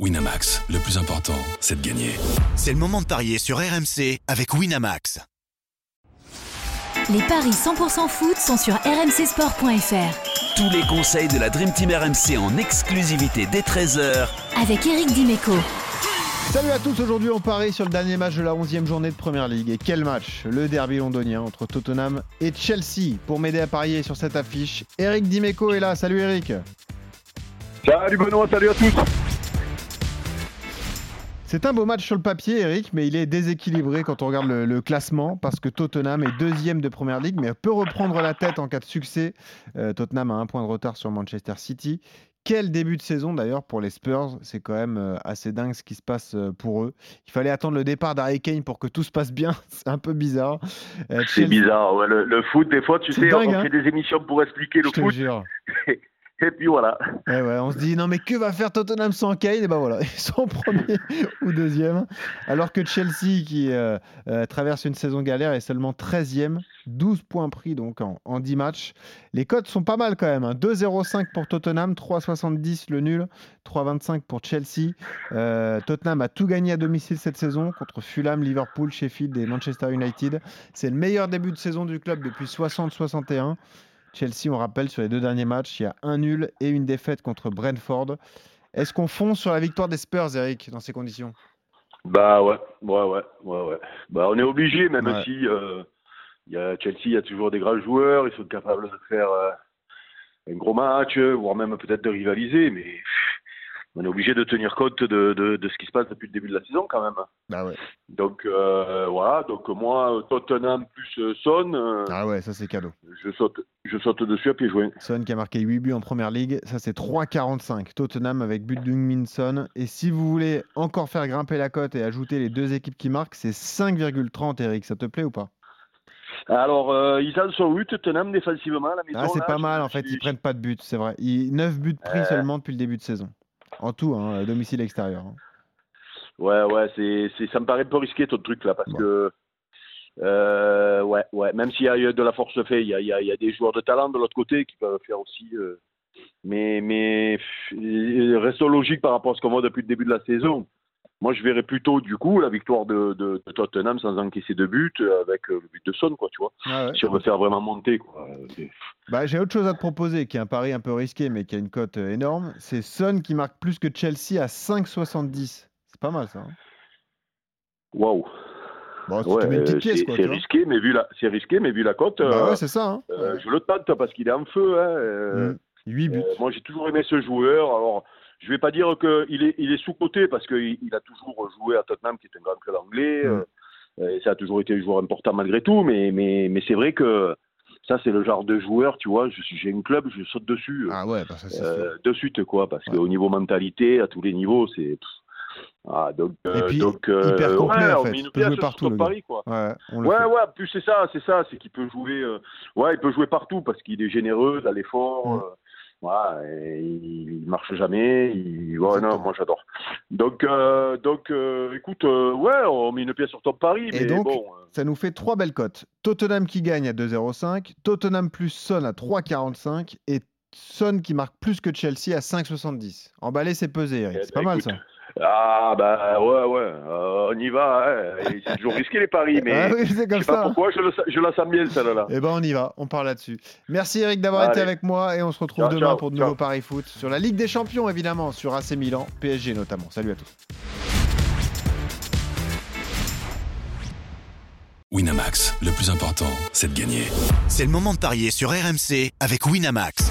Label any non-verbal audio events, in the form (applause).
Winamax, le plus important, c'est de gagner. C'est le moment de parier sur RMC avec Winamax. Les paris 100% foot sont sur rmcsport.fr. Tous les conseils de la Dream Team RMC en exclusivité dès 13h Avec Eric Dimeco. Salut à tous, aujourd'hui on parie sur le dernier match de la 11e journée de Première Ligue. Et quel match Le derby londonien entre Tottenham et Chelsea. Pour m'aider à parier sur cette affiche, Eric Dimeco est là. Salut Eric. Salut Benoît, salut à tous. C'est un beau match sur le papier, Eric, mais il est déséquilibré quand on regarde le, le classement parce que Tottenham est deuxième de première ligue, mais peut reprendre la tête en cas de succès. Euh, Tottenham a un point de retard sur Manchester City. Quel début de saison d'ailleurs pour les Spurs, c'est quand même euh, assez dingue ce qui se passe euh, pour eux. Il fallait attendre le départ d'Harry Kane pour que tout se passe bien, (laughs) c'est un peu bizarre. Euh, c'est Chelsea... bizarre, ouais, le, le, foot des fois, tu sais, dingue, on hein fait des émissions pour expliquer le Je foot. Te jure. (laughs) Et puis voilà. Ouais, on se dit, non mais que va faire Tottenham sans Kane? Et ben voilà, (laughs) ils sont premier ou deuxième. Alors que Chelsea, qui euh, euh, traverse une saison galère, est seulement 13e. 12 points pris donc en, en 10 matchs. Les cotes sont pas mal quand même. Hein. 2,05 pour Tottenham, 3,70 le nul, 3,25 pour Chelsea. Euh, Tottenham a tout gagné à domicile cette saison contre Fulham, Liverpool, Sheffield et Manchester United. C'est le meilleur début de saison du club depuis 60-61. Chelsea, on rappelle, sur les deux derniers matchs, il y a un nul et une défaite contre Brentford. Est-ce qu'on fonce sur la victoire des Spurs, Eric, dans ces conditions? Bah ouais, ouais, ouais, ouais, ouais. Bah on est obligé, même ouais. si euh, y a Chelsea, il y a toujours des grands joueurs, ils sont capables de faire euh, un gros match, voire même peut-être de rivaliser, mais on est obligé de tenir compte de, de, de, ce qui se passe depuis le début de la saison quand même. Ah ouais. Donc euh, voilà, donc moi Tottenham plus Son. Euh, ah ouais, ça c'est cadeau. Je saute, je saute dessus à pieds joints. Son qui a marqué 8 buts en première ligue, ça c'est 3,45. Tottenham avec but d'Ungminson. Et si vous voulez encore faire grimper la cote et ajouter les deux équipes qui marquent, c'est 5,30 Eric, ça te plaît ou pas? Alors, euh, ils en sont 8 Tottenham défensivement à la maison. Ah, c'est pas mal en fait, ils prennent pas de but, c'est vrai. Ils... 9 buts pris Euh. seulement depuis le début de saison. En tout, hein, domicile extérieur. hein. Ouais, ouais, c'est, ça me paraît un peu risqué ton truc là, parce Bon. que. Euh, ouais, ouais, même s'il y a de la force fait, il y a, il y, a, il y a des joueurs de talent de l'autre côté qui peuvent faire aussi. euh, mais, mais restons logiques par rapport à ce qu'on voit depuis le début de la saison. Moi, je verrais plutôt, du coup, la victoire de, de, de Tottenham sans encaisser de but, euh, avec euh, le but de Son, quoi, tu vois. Ah ouais. Si on veut faire vraiment monter, quoi. C'est- Bah, J'ai autre chose à te proposer, qui est un pari un peu risqué, mais qui a une cote euh, énorme. C'est Son qui marque plus que Chelsea à 5,70. C'est pas mal ça. hein. Waouh! Bon, tu Ouais, euh, c'est, risqué, mais vu la, c'est risqué, mais vu la cote, Bah euh, ouais, c'est ça. Hein. euh, je le tente parce qu'il est en feu. Hein, euh, Mm. 8 buts. Euh, moi, j'ai toujours aimé ce joueur. Alors, je vais pas dire qu'il est, il est sous-coté parce qu'il il a toujours joué à Tottenham, qui est un grand club anglais. Mm. euh, et ça a toujours été un joueur important malgré tout. Mais, mais, mais c'est vrai que ça, c'est le genre de joueur, tu vois. J'ai un club, je saute dessus. Ah ouais, bah ça euh, de suite, quoi. Parce Ouais. qu'au niveau mentalité, à tous les niveaux, c'est. Ah, donc, Et euh, puis, donc, euh, hyper complet, ouais, en fait. Il peut jouer partout, le gars. pari, quoi. Ouais, Ouais, fait. ouais, plus c'est ça, c'est ça, c'est qu'il peut jouer. euh, Ouais, il peut jouer partout parce qu'il est généreux, à l'effort. Et il, marche jamais. Il... Ouais, non, moi j'adore. Donc, euh, donc, euh, écoute, euh, ouais, on met une pièce sur ton pari, Et mais donc, bon. Ça nous fait trois belles cotes. Tottenham qui gagne à 2,05, Tottenham plus Son à 3,45 et Son qui marque plus que Chelsea à 5,70. Emballer, c'est pesé, Eric. Eh C'est pas ben, mal écoute, ça. Ah, bah ouais, ouais, euh, on y va. hein. C'est toujours risqué les paris, mais (laughs) Ah oui, c'est je sais pas ça. pourquoi je, le, je la sens bien celle-là. Eh ben on y va, on part là-dessus. Merci Eric d'avoir été avec moi et on se retrouve Ciao, demain ciao, pour de ciao. nouveaux paris foot sur la Ligue des Champions évidemment, sur AC Milan, PSG notamment. Salut à tous. Winamax, le plus important, c'est de gagner. C'est le moment de parier sur RMC avec Winamax.